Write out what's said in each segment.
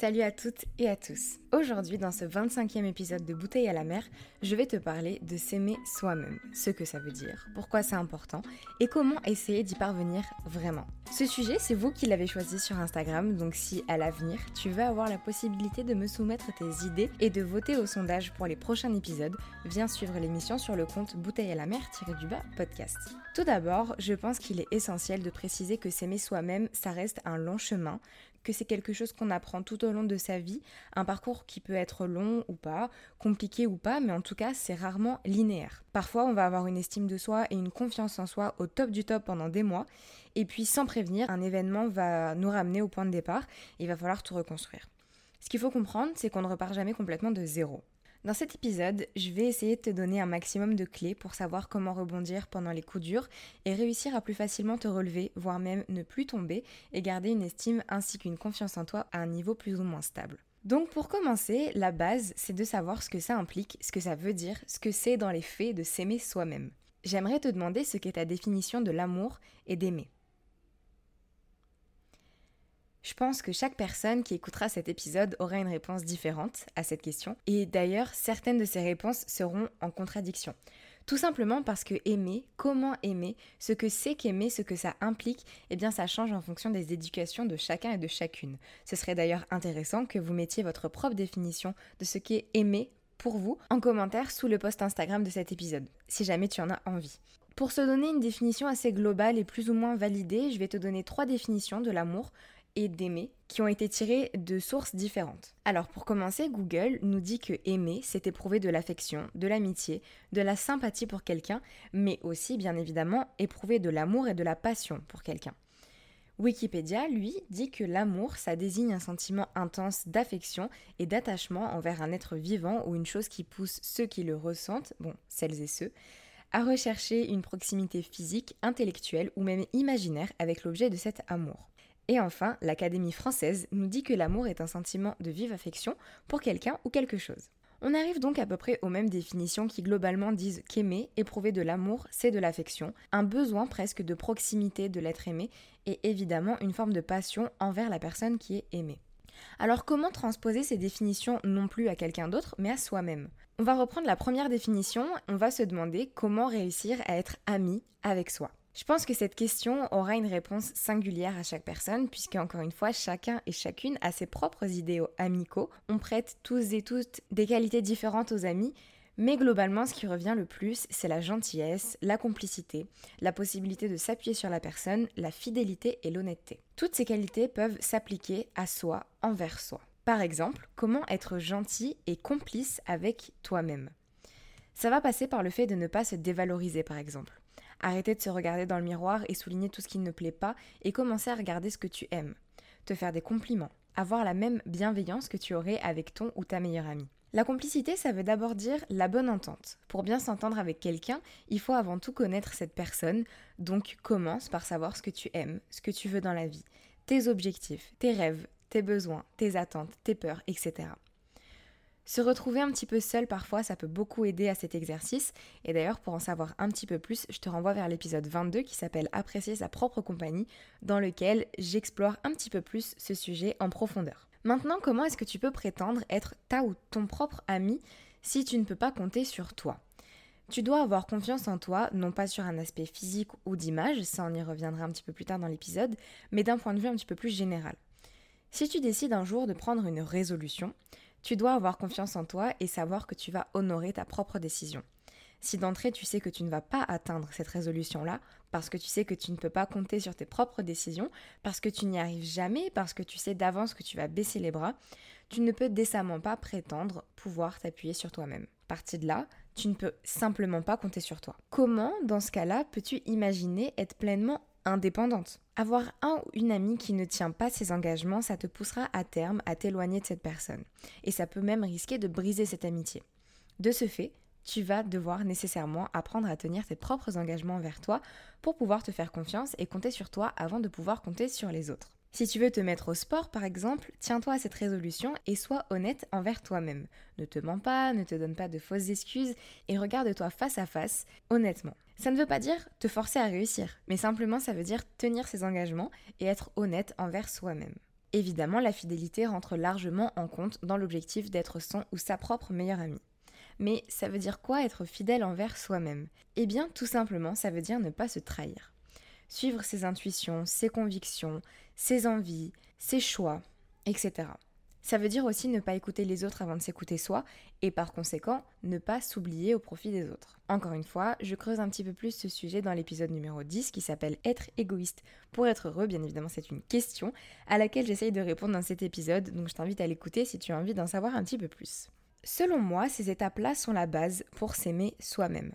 Salut à toutes et à tous. Aujourd'hui, dans ce 25e épisode de Bouteille à la mer, je vais te parler de s'aimer soi-même, ce que ça veut dire, pourquoi c'est important et comment essayer d'y parvenir vraiment. Ce sujet, c'est vous qui l'avez choisi sur Instagram, donc si à l'avenir, tu veux avoir la possibilité de me soumettre tes idées et de voter au sondage pour les prochains épisodes, viens suivre l'émission sur le compte Bouteille à la mer-du-bas podcast. Tout d'abord, je pense qu'il est essentiel de préciser que s'aimer soi-même, ça reste un long chemin, que c'est quelque chose qu'on apprend tout au long de sa vie, un parcours qui peut être long ou pas, compliqué ou pas, mais en tout cas c'est rarement linéaire. Parfois on va avoir une estime de soi et une confiance en soi au top du top pendant des mois, et puis sans prévenir, un événement va nous ramener au point de départ, il va falloir tout reconstruire. Ce qu'il faut comprendre, c'est qu'on ne repart jamais complètement de zéro. Dans cet épisode, je vais essayer de te donner un maximum de clés pour savoir comment rebondir pendant les coups durs et réussir à plus facilement te relever, voire même ne plus tomber et garder une estime ainsi qu'une confiance en toi à un niveau plus ou moins stable. Donc pour commencer, la base, c'est de savoir ce que ça implique, ce que ça veut dire, ce que c'est dans les faits de s'aimer soi-même. J'aimerais te demander ce qu'est ta définition de l'amour et d'aimer. Je pense que chaque personne qui écoutera cet épisode aura une réponse différente à cette question, et d'ailleurs certaines de ces réponses seront en contradiction. Tout simplement parce que aimer, comment aimer, ce que c'est qu'aimer, ce que ça implique, eh bien ça change en fonction des éducations de chacun et de chacune. Ce serait d'ailleurs intéressant que vous mettiez votre propre définition de ce qu'est aimer pour vous en commentaire sous le post Instagram de cet épisode, si jamais tu en as envie. Pour se donner une définition assez globale et plus ou moins validée, je vais te donner trois définitions de l'amour et d'aimer qui ont été tirés de sources différentes. Alors pour commencer, Google nous dit que aimer, c'est éprouver de l'affection, de l'amitié, de la sympathie pour quelqu'un, mais aussi bien évidemment éprouver de l'amour et de la passion pour quelqu'un. Wikipédia, lui, dit que l'amour, ça désigne un sentiment intense d'affection et d'attachement envers un être vivant ou une chose qui pousse ceux qui le ressentent, bon, celles et ceux, à rechercher une proximité physique, intellectuelle ou même imaginaire avec l'objet de cet amour. Et enfin, l'Académie française nous dit que l'amour est un sentiment de vive affection pour quelqu'un ou quelque chose. On arrive donc à peu près aux mêmes définitions qui globalement disent qu'aimer, éprouver de l'amour, c'est de l'affection, un besoin presque de proximité de l'être aimé et évidemment une forme de passion envers la personne qui est aimée. Alors comment transposer ces définitions non plus à quelqu'un d'autre mais à soi-même? On va reprendre la première définition, on va se demander comment réussir à être ami avec soi. Je pense que cette question aura une réponse singulière à chaque personne, puisque encore une fois, chacun et chacune a ses propres idéaux amicaux. On prête tous et toutes des qualités différentes aux amis, mais globalement, ce qui revient le plus, c'est la gentillesse, la complicité, la possibilité de s'appuyer sur la personne, la fidélité et l'honnêteté. Toutes ces qualités peuvent s'appliquer à soi, envers soi. Par exemple, comment être gentil et complice avec toi-même? Ça va passer par le fait de ne pas se dévaloriser, par exemple. Arrêter de se regarder dans le miroir et souligner tout ce qui ne plaît pas et commencer à regarder ce que tu aimes. Te faire des compliments. Avoir la même bienveillance que tu aurais avec ton ou ta meilleure amie. La complicité, ça veut d'abord dire la bonne entente. Pour bien s'entendre avec quelqu'un, il faut avant tout connaître cette personne, donc commence par savoir ce que tu aimes, ce que tu veux dans la vie, tes objectifs, tes rêves, tes besoins, tes attentes, tes peurs, etc. Se retrouver un petit peu seul parfois, ça peut beaucoup aider à cet exercice. Et d'ailleurs, pour en savoir un petit peu plus, je te renvoie vers l'épisode 22 qui s'appelle Apprécier sa propre compagnie, dans lequel j'explore un petit peu plus ce sujet en profondeur. Maintenant, comment est-ce que tu peux prétendre être ta ou ton propre ami si tu ne peux pas compter sur toi? Tu dois avoir confiance en toi, non pas sur un aspect physique ou d'image, ça on y reviendra un petit peu plus tard dans l'épisode, mais d'un point de vue un petit peu plus général. Si tu décides un jour de prendre une résolution, tu dois avoir confiance en toi et savoir que tu vas honorer ta propre décision. Si d'entrée tu sais que tu ne vas pas atteindre cette résolution-là, parce que tu sais que tu ne peux pas compter sur tes propres décisions, parce que tu n'y arrives jamais, parce que tu sais d'avance que tu vas baisser les bras, tu ne peux décemment pas prétendre pouvoir t'appuyer sur toi-même. Parti de là, tu ne peux simplement pas compter sur toi. Comment, dans ce cas-là, peux-tu imaginer être pleinement indépendante Avoir un ou une amie qui ne tient pas ses engagements, ça te poussera à terme à t'éloigner de cette personne. Et ça peut même risquer de briser cette amitié. De ce fait, tu vas devoir nécessairement apprendre à tenir tes propres engagements envers toi pour pouvoir te faire confiance et compter sur toi avant de pouvoir compter sur les autres. Si tu veux te mettre au sport, par exemple, tiens-toi à cette résolution et sois honnête envers toi-même. Ne te mens pas, ne te donne pas de fausses excuses et regarde-toi face à face, honnêtement. Ça ne veut pas dire te forcer à réussir, mais simplement ça veut dire tenir ses engagements et être honnête envers soi-même. Évidemment, la fidélité rentre largement en compte dans l'objectif d'être son ou sa propre meilleure amie. Mais ça veut dire quoi être fidèle envers soi-même? Eh bien, tout simplement, ça veut dire ne pas se trahir. Suivre ses intuitions, ses convictions, ses envies, ses choix, etc. Ça veut dire aussi ne pas écouter les autres avant de s'écouter soi et par conséquent ne pas s'oublier au profit des autres. Encore une fois, je creuse un petit peu plus ce sujet dans l'épisode numéro 10 qui s'appelle Être égoïste pour être heureux. Bien évidemment, c'est une question à laquelle j'essaye de répondre dans cet épisode, donc je t'invite à l'écouter si tu as envie d'en savoir un petit peu plus. Selon moi, ces étapes-là sont la base pour s'aimer soi-même.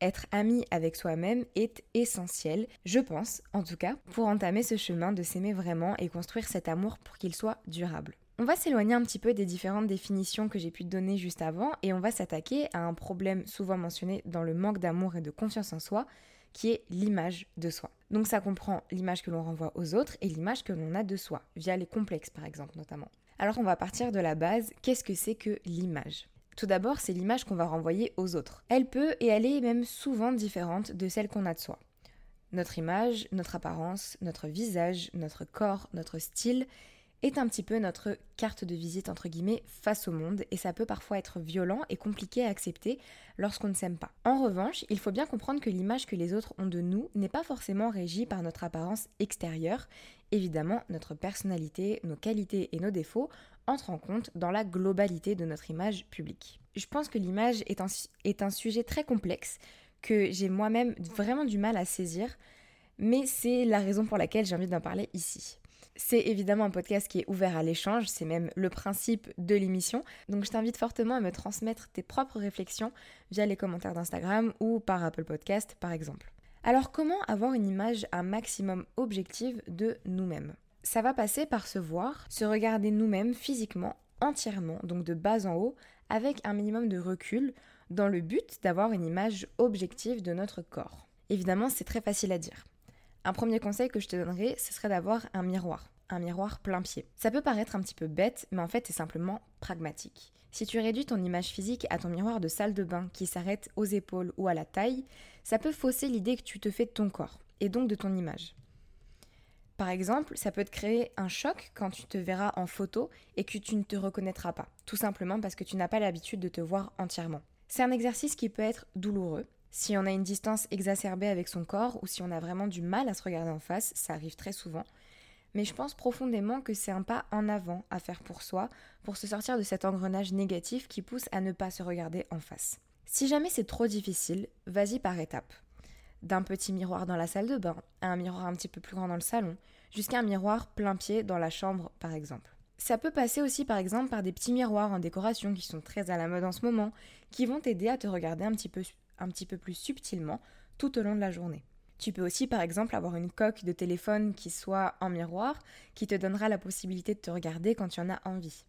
Être ami avec soi-même est essentiel, je pense, en tout cas, pour entamer ce chemin de s'aimer vraiment et construire cet amour pour qu'il soit durable. On va s'éloigner un petit peu des différentes définitions que j'ai pu donner juste avant et on va s'attaquer à un problème souvent mentionné dans le manque d'amour et de confiance en soi, qui est l'image de soi. Donc ça comprend l'image que l'on renvoie aux autres et l'image que l'on a de soi, via les complexes par exemple notamment. Alors on va partir de la base, qu'est-ce que c'est que l'image? Tout d'abord, c'est l'image qu'on va renvoyer aux autres. Elle peut et elle est même souvent différente de celle qu'on a de soi. Notre image, notre apparence, notre visage, notre corps, notre style est un petit peu notre carte de visite face au monde et ça peut parfois être violent et compliqué à accepter lorsqu'on ne s'aime pas. En revanche, il faut bien comprendre que l'image que les autres ont de nous n'est pas forcément régie par notre apparence extérieure. Évidemment, notre personnalité, nos qualités et nos défauts entre en compte dans la globalité de notre image publique. Je pense que l'image est un, sujet très complexe que j'ai moi-même vraiment du mal à saisir, mais c'est la raison pour laquelle j'ai envie d'en parler ici. C'est évidemment un podcast qui est ouvert à l'échange, c'est même le principe de l'émission, donc je t'invite fortement à me transmettre tes propres réflexions via les commentaires d'Instagram ou par Apple Podcast par exemple. Alors comment avoir une image un maximum objective de nous-mêmes? Ça va passer par se voir, se regarder nous-mêmes physiquement, entièrement, donc de bas en haut, avec un minimum de recul, dans le but d'avoir une image objective de notre corps. Évidemment, c'est très facile à dire. Un premier conseil que je te donnerais, ce serait d'avoir un miroir, un miroir plein pied. Ça peut paraître un petit peu bête, mais en fait, c'est simplement pragmatique. Si tu réduis ton image physique à ton miroir de salle de bain qui s'arrête aux épaules ou à la taille, ça peut fausser l'idée que tu te fais de ton corps, et donc de ton image. Par exemple, ça peut te créer un choc quand tu te verras en photo et que tu ne te reconnaîtras pas, tout simplement parce que tu n'as pas l'habitude de te voir entièrement. C'est un exercice qui peut être douloureux. Si on a une distance exacerbée avec son corps ou si on a vraiment du mal à se regarder en face, ça arrive très souvent. Mais je pense profondément que c'est un pas en avant à faire pour soi, pour se sortir de cet engrenage négatif qui pousse à ne pas se regarder en face. Si jamais c'est trop difficile, vas-y par étapes d'un petit miroir dans la salle de bain à un miroir un petit peu plus grand dans le salon, jusqu'à un miroir plein pied dans la chambre par exemple. Ça peut passer aussi par exemple par des petits miroirs en décoration qui sont très à la mode en ce moment, qui vont t'aider à te regarder un petit peu, un petit peu plus subtilement tout au long de la journée. Tu peux aussi par exemple avoir une coque de téléphone qui soit en miroir, qui te donnera la possibilité de te regarder quand tu en as envie.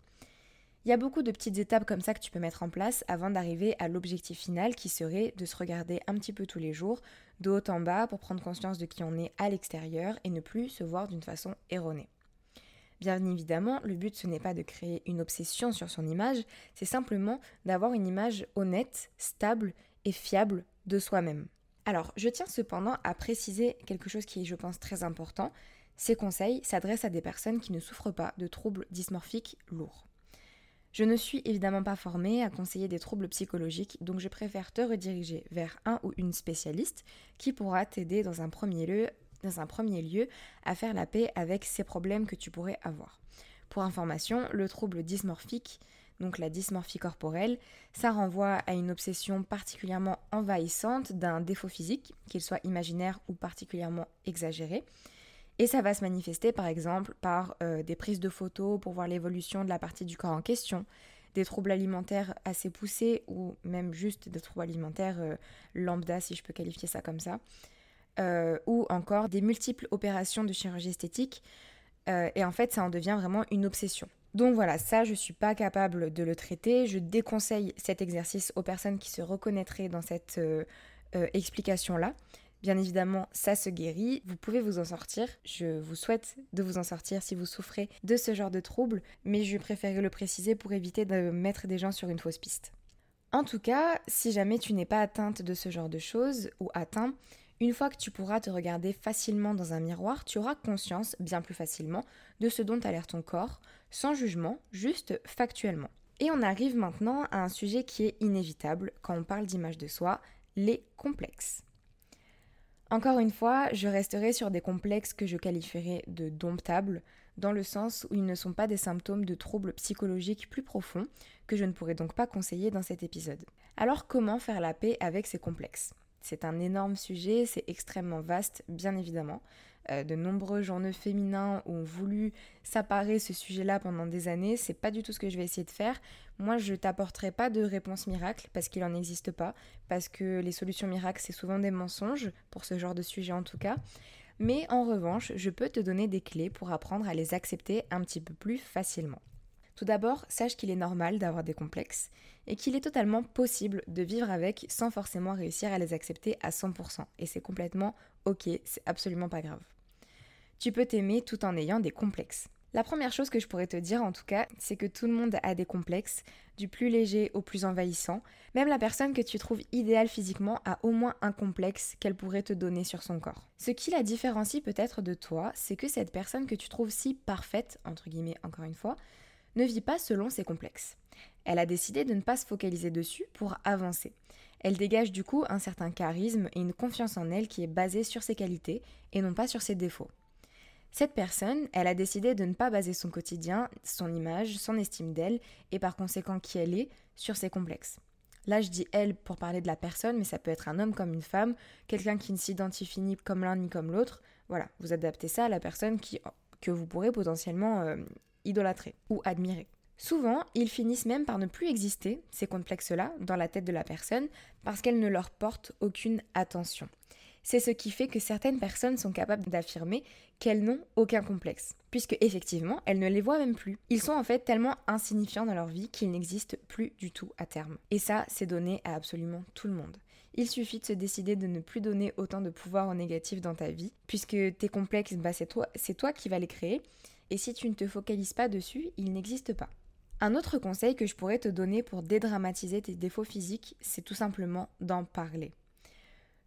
Il y a beaucoup de petites étapes comme ça que tu peux mettre en place avant d'arriver à l'objectif final qui serait de se regarder un petit peu tous les jours, de haut en bas, pour prendre conscience de qui on est à l'extérieur et ne plus se voir d'une façon erronée. Bien évidemment, le but ce n'est pas de créer une obsession sur son image, c'est simplement d'avoir une image honnête, stable et fiable de soi-même. Alors, je tiens cependant à préciser quelque chose qui est, je pense, très important. Ces conseils s'adressent à des personnes qui ne souffrent pas de troubles dysmorphiques lourds. Je ne suis évidemment pas formée à conseiller des troubles psychologiques, donc je préfère te rediriger vers un ou une spécialiste qui pourra t'aider dans un premier lieu à faire la paix avec ces problèmes que tu pourrais avoir. Pour information, le trouble dysmorphique, donc la dysmorphie corporelle, ça renvoie à une obsession particulièrement envahissante d'un défaut physique, qu'il soit imaginaire ou particulièrement exagéré. Et ça va se manifester par exemple par euh, des prises de photos pour voir l'évolution de la partie du corps en question, des troubles alimentaires assez poussés ou même juste des troubles alimentaires euh, lambda si je peux qualifier ça comme ça, euh, ou encore des multiples opérations de chirurgie esthétique. et en fait ça en devient vraiment une obsession. Donc voilà, ça je suis pas capable de le traiter. Je déconseille cet exercice aux personnes qui se reconnaîtraient dans cette explication-là. Bien évidemment, ça se guérit, vous pouvez vous en sortir. Je vous souhaite de vous en sortir si vous souffrez de ce genre de troubles, mais je préférerais le préciser pour éviter de mettre des gens sur une fausse piste. En tout cas, si jamais tu n'es pas atteinte de ce genre de choses ou atteint, une fois que tu pourras te regarder facilement dans un miroir, tu auras conscience, bien plus facilement, de ce dont a l'air ton corps, sans jugement, juste factuellement. Et on arrive maintenant à un sujet qui est inévitable quand on parle d'image de soi, les complexes. Encore une fois, je resterai sur des complexes que je qualifierais de domptables, dans le sens où ils ne sont pas des symptômes de troubles psychologiques plus profonds, que je ne pourrais donc pas conseiller dans cet épisode. Alors comment faire la paix avec ces complexes? C'est un énorme sujet, c'est extrêmement vaste, bien évidemment. Euh, de nombreux journaux féminins ont voulu s'apparer ce sujet-là pendant des années. C'est pas du tout ce que je vais essayer de faire. Moi, je t'apporterai pas de réponse miracle parce qu'il n'en existe pas, parce que les solutions miracles, c'est souvent des mensonges, pour ce genre de sujet en tout cas. Mais en revanche, je peux te donner des clés pour apprendre à les accepter un petit peu plus facilement. Tout d'abord, sache qu'il est normal d'avoir des complexes et qu'il est totalement possible de vivre avec sans forcément réussir à les accepter à 100%. Et c'est complètement ok, c'est absolument pas grave. Tu peux t'aimer tout en ayant des complexes. La première chose que je pourrais te dire en tout cas, c'est que tout le monde a des complexes, du plus léger au plus envahissant. Même la personne que tu trouves idéale physiquement a au moins un complexe qu'elle pourrait te donner sur son corps. Ce qui la différencie peut-être de toi, c'est que cette personne que tu trouves si parfaite, entre guillemets encore une fois, ne vit pas selon ses complexes. Elle a décidé de ne pas se focaliser dessus pour avancer. Elle dégage du coup un certain charisme et une confiance en elle qui est basée sur ses qualités et non pas sur ses défauts. Cette personne, elle a décidé de ne pas baser son quotidien, son image, son estime d'elle et par conséquent qui elle est sur ses complexes. Là, je dis elle pour parler de la personne, mais ça peut être un homme comme une femme, quelqu'un qui ne s'identifie ni comme l'un ni comme l'autre. Voilà, vous adaptez ça à la personne que vous pourrez potentiellement euh, idolâtrer ou admirer. Souvent, ils finissent même par ne plus exister, ces complexes-là, dans la tête de la personne, parce qu'elles ne leur portent aucune attention. C'est ce qui fait que certaines personnes sont capables d'affirmer qu'elles n'ont aucun complexe, puisque effectivement, elles ne les voient même plus. Ils sont en fait tellement insignifiants dans leur vie qu'ils n'existent plus du tout à terme. Et ça, c'est donné à absolument tout le monde. Il suffit de se décider de ne plus donner autant de pouvoir au négatif dans ta vie, puisque tes complexes, bah, c'est toi, c'est toi qui vas les créer, et si tu ne te focalises pas dessus, ils n'existent pas. Un autre conseil que je pourrais te donner pour dédramatiser tes défauts physiques, c'est tout simplement d'en parler.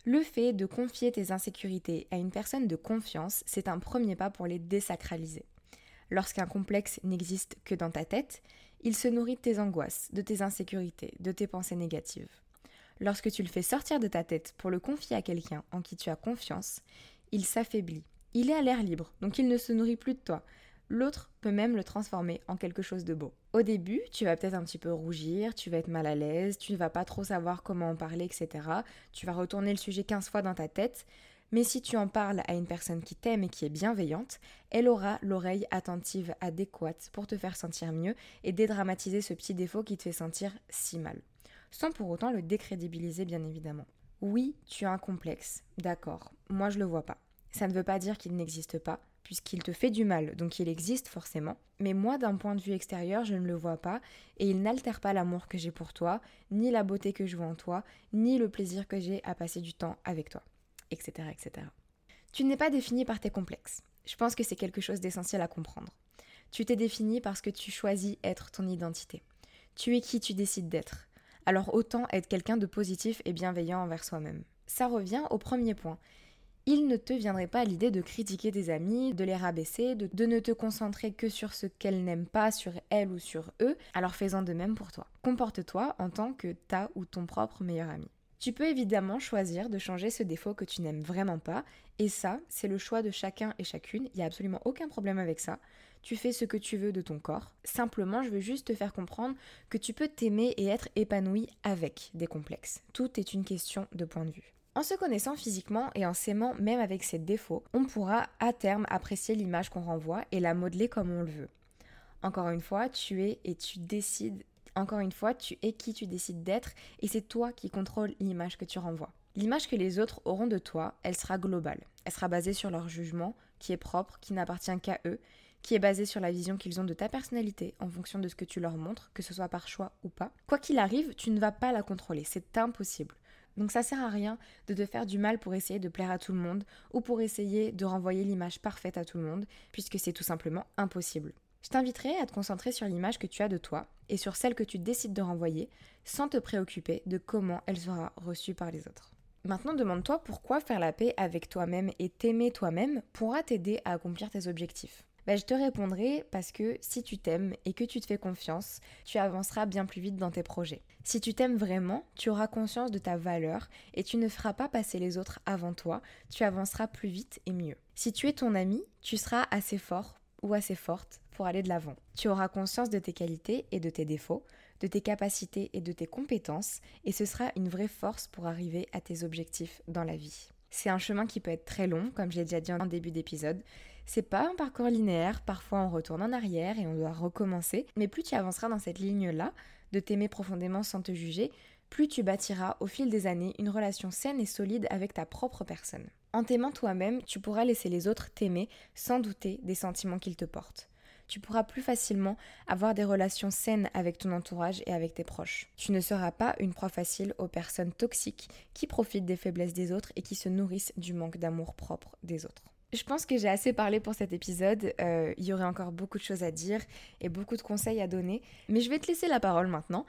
Le fait de confier tes insécurités à une personne de confiance, c'est un premier pas pour les désacraliser. Lorsqu'un complexe n'existe que dans ta tête, il se nourrit de tes angoisses, de tes insécurités, de tes pensées négatives. Lorsque tu le fais sortir de ta tête pour le confier à quelqu'un en qui tu as confiance, il s'affaiblit. Il est à l'air libre, donc il ne se nourrit plus de toi, L'autre peut même le transformer en quelque chose de beau. Au début, tu vas peut-être un petit peu rougir, tu vas être mal à l'aise, tu ne vas pas trop savoir comment en parler, etc. Tu vas retourner le sujet 15 fois dans ta tête, mais si tu en parles à une personne qui t'aime et qui est bienveillante, elle aura l'oreille attentive adéquate pour te faire sentir mieux et dédramatiser ce petit défaut qui te fait sentir si mal. Sans pour autant le décrédibiliser, bien évidemment. Oui, tu as un complexe, d'accord, moi je le vois pas. Ça ne veut pas dire qu'il n'existe pas, puisqu'il te fait du mal, donc il existe forcément. Mais moi, d'un point de vue extérieur, je ne le vois pas, et il n'altère pas l'amour que j'ai pour toi, ni la beauté que je vois en toi, ni le plaisir que j'ai à passer du temps avec toi, etc. etc. Tu n'es pas défini par tes complexes. Je pense que c'est quelque chose d'essentiel à comprendre. Tu t'es défini parce que tu choisis être ton identité. Tu es qui tu décides d'être. Alors autant être quelqu'un de positif et bienveillant envers soi-même. Ça revient au premier point. Il ne te viendrait pas l'idée de critiquer tes amis, de les rabaisser, de, ne te concentrer que sur ce qu'elles n'aiment pas, sur elles ou sur eux, alors fais-en de même pour toi. Comporte-toi en tant que ta ou ton propre meilleur ami. Tu peux évidemment choisir de changer ce défaut que tu n'aimes vraiment pas, et ça, c'est le choix de chacun et chacune, il n'y a absolument aucun problème avec ça. Tu fais ce que tu veux de ton corps. Simplement, je veux juste te faire comprendre que tu peux t'aimer et être épanoui avec des complexes. Tout est une question de point de vue. En se connaissant physiquement et en s'aimant même avec ses défauts, on pourra à terme apprécier l'image qu'on renvoie et la modeler comme on le veut. Encore une fois, tu es et tu décides, encore une fois, tu es qui tu décides d'être et c'est toi qui contrôles l'image que tu renvoies. L'image que les autres auront de toi, elle sera globale. Elle sera basée sur leur jugement, qui est propre, qui n'appartient qu'à eux, qui est basée sur la vision qu'ils ont de ta personnalité en fonction de ce que tu leur montres, que ce soit par choix ou pas. Quoi qu'il arrive, tu ne vas pas la contrôler, c'est impossible. Donc ça sert à rien de te faire du mal pour essayer de plaire à tout le monde ou pour essayer de renvoyer l'image parfaite à tout le monde, puisque c'est tout simplement impossible. Je t'inviterai à te concentrer sur l'image que tu as de toi et sur celle que tu décides de renvoyer sans te préoccuper de comment elle sera reçue par les autres. Maintenant, demande-toi pourquoi faire la paix avec toi-même et t'aimer toi-même pourra t'aider à accomplir tes objectifs. Ben, je te répondrai parce que si tu t'aimes et que tu te fais confiance, tu avanceras bien plus vite dans tes projets. Si tu t'aimes vraiment, tu auras conscience de ta valeur et tu ne feras pas passer les autres avant toi, tu avanceras plus vite et mieux. Si tu es ton ami, tu seras assez fort ou assez forte pour aller de l'avant. Tu auras conscience de tes qualités et de tes défauts, de tes capacités et de tes compétences, et ce sera une vraie force pour arriver à tes objectifs dans la vie. C'est un chemin qui peut être très long, comme je l'ai déjà dit en début d'épisode, c'est pas un parcours linéaire, parfois on retourne en arrière et on doit recommencer, mais plus tu avanceras dans cette ligne-là, de t'aimer profondément sans te juger, plus tu bâtiras au fil des années une relation saine et solide avec ta propre personne. En t'aimant toi-même, tu pourras laisser les autres t'aimer sans douter des sentiments qu'ils te portent. Tu pourras plus facilement avoir des relations saines avec ton entourage et avec tes proches. Tu ne seras pas une proie facile aux personnes toxiques qui profitent des faiblesses des autres et qui se nourrissent du manque d'amour propre des autres. Je pense que j'ai assez parlé pour cet épisode. Euh, il y aurait encore beaucoup de choses à dire et beaucoup de conseils à donner. Mais je vais te laisser la parole maintenant.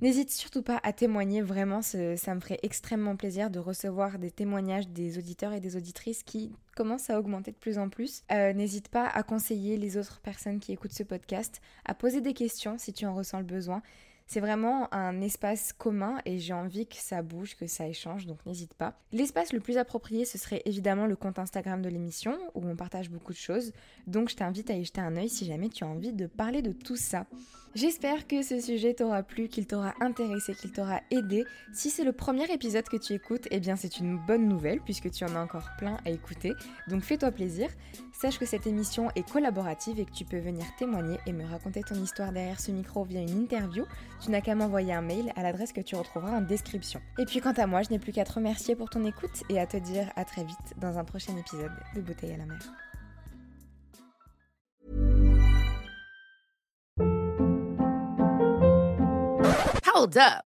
N'hésite surtout pas à témoigner, vraiment, ça me ferait extrêmement plaisir de recevoir des témoignages des auditeurs et des auditrices qui commencent à augmenter de plus en plus. Euh, n'hésite pas à conseiller les autres personnes qui écoutent ce podcast, à poser des questions si tu en ressens le besoin. C'est vraiment un espace commun et j'ai envie que ça bouge, que ça échange, donc n'hésite pas. L'espace le plus approprié, ce serait évidemment le compte Instagram de l'émission, où on partage beaucoup de choses, donc je t'invite à y jeter un œil si jamais tu as envie de parler de tout ça. J'espère que ce sujet t'aura plu, qu'il t'aura intéressé, qu'il t'aura aidé. Si c'est le premier épisode que tu écoutes, eh bien c'est une bonne nouvelle puisque tu en as encore plein à écouter. Donc fais-toi plaisir. Sache que cette émission est collaborative et que tu peux venir témoigner et me raconter ton histoire derrière ce micro via une interview. Tu n'as qu'à m'envoyer un mail à l'adresse que tu retrouveras en description. Et puis quant à moi, je n'ai plus qu'à te remercier pour ton écoute et à te dire à très vite dans un prochain épisode de Bouteille à la mer. Hold up.